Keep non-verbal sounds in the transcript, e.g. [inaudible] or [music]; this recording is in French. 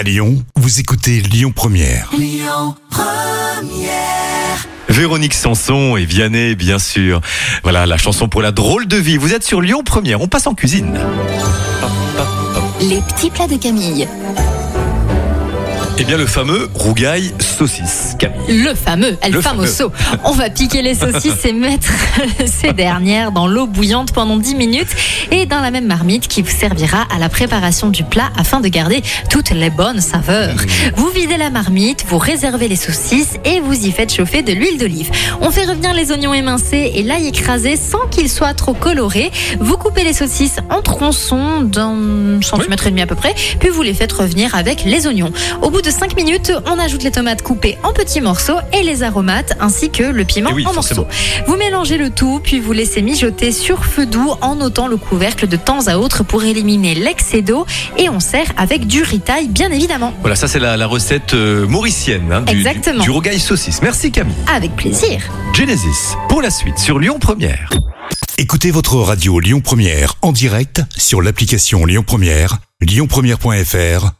À Lyon, vous écoutez Lyon Première. Véronique Sanson et Vianney, bien sûr. Voilà la chanson pour la drôle de vie. Vous êtes sur Lyon Première. On passe en cuisine. Les petits plats de Camille. Eh bien, le fameux rougail saucisse, Camille. Le fameux, El Le Famoso. On va piquer les saucisses et mettre [laughs] ces dernières dans l'eau bouillante pendant 10 minutes et dans la même marmite qui vous servira à la préparation du plat afin de garder toutes les bonnes saveurs. Vous videz la marmite, vous réservez les saucisses et vous y faites chauffer de l'huile d'olive. On fait revenir les oignons émincés et l'ail écrasé sans qu'ils soient trop colorés. Vous coupez les saucisses en tronçons d'un centimètre et demi à peu près, puis vous les faites revenir avec les oignons. Au bout de 5 minutes, on ajoute les tomates coupées en petits morceaux et les aromates ainsi que le piment Eh oui, en forcément. morceaux. Vous mélangez le tout, puis vous laissez mijoter sur feu doux en ôtant le couvercle de temps à autre pour éliminer l'excès d'eau et on sert avec du ritaille bien évidemment. Voilà, ça c'est la, la recette euh, mauricienne hein, du, Exactement. du, du rougail saucisse. Merci Camille. Avec plaisir. Genesis, pour la suite sur Lyon Première. Écoutez votre radio Lyon Première en direct sur l'application Lyon Première, lyonpremière.fr